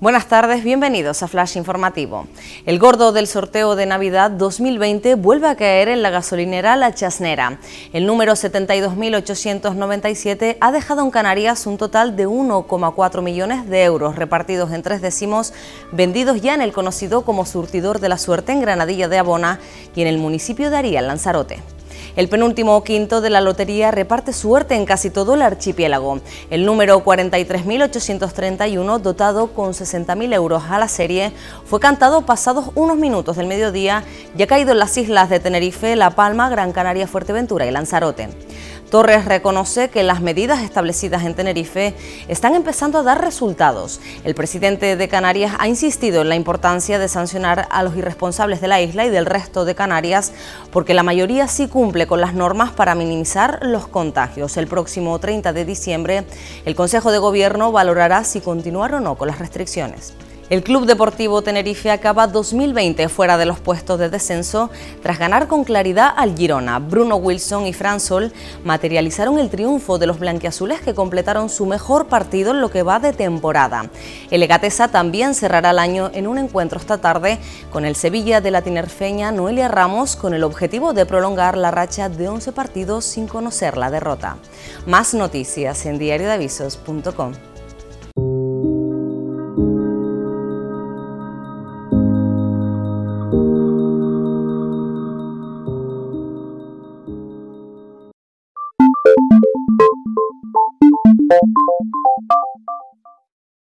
Buenas tardes, bienvenidos a Flash Informativo. El gordo del sorteo de Navidad 2020 vuelve a caer en la gasolinera La Chasnera. El número 72.897 ha dejado en Canarias un total de 1,4 millones de euros repartidos en tres décimos, vendidos ya en el conocido como surtidor de la suerte en Granadilla de Abona y en el municipio de Ariel, Lanzarote. El penúltimo quinto de la lotería reparte suerte en casi todo el archipiélago. El número 43.831, dotado con 60.000 euros a la serie, fue cantado pasados unos minutos del mediodía y ha caído en las islas de Tenerife, La Palma, Gran Canaria, Fuerteventura y Lanzarote. Torres reconoce que las medidas establecidas en Tenerife están empezando a dar resultados. El presidente de Canarias ha insistido en la importancia de sancionar a los irresponsables de la isla y del resto de Canarias porque la mayoría sí cumple con las normas para minimizar los contagios. El próximo 30 de diciembre el Consejo de Gobierno valorará si continuar o no con las restricciones. El Club Deportivo Tenerife acaba 2020 fuera de los puestos de descenso tras ganar con claridad al Girona. Bruno Wilson y Fran Sol materializaron el triunfo de los blanquiazules que completaron su mejor partido en lo que va de temporada. El Egatesa también cerrará el año en un encuentro esta tarde con el Sevilla de la tinerfeña Noelia Ramos con el objetivo de prolongar la racha de 11 partidos sin conocer la derrota. Más noticias en diariodeavisos.com.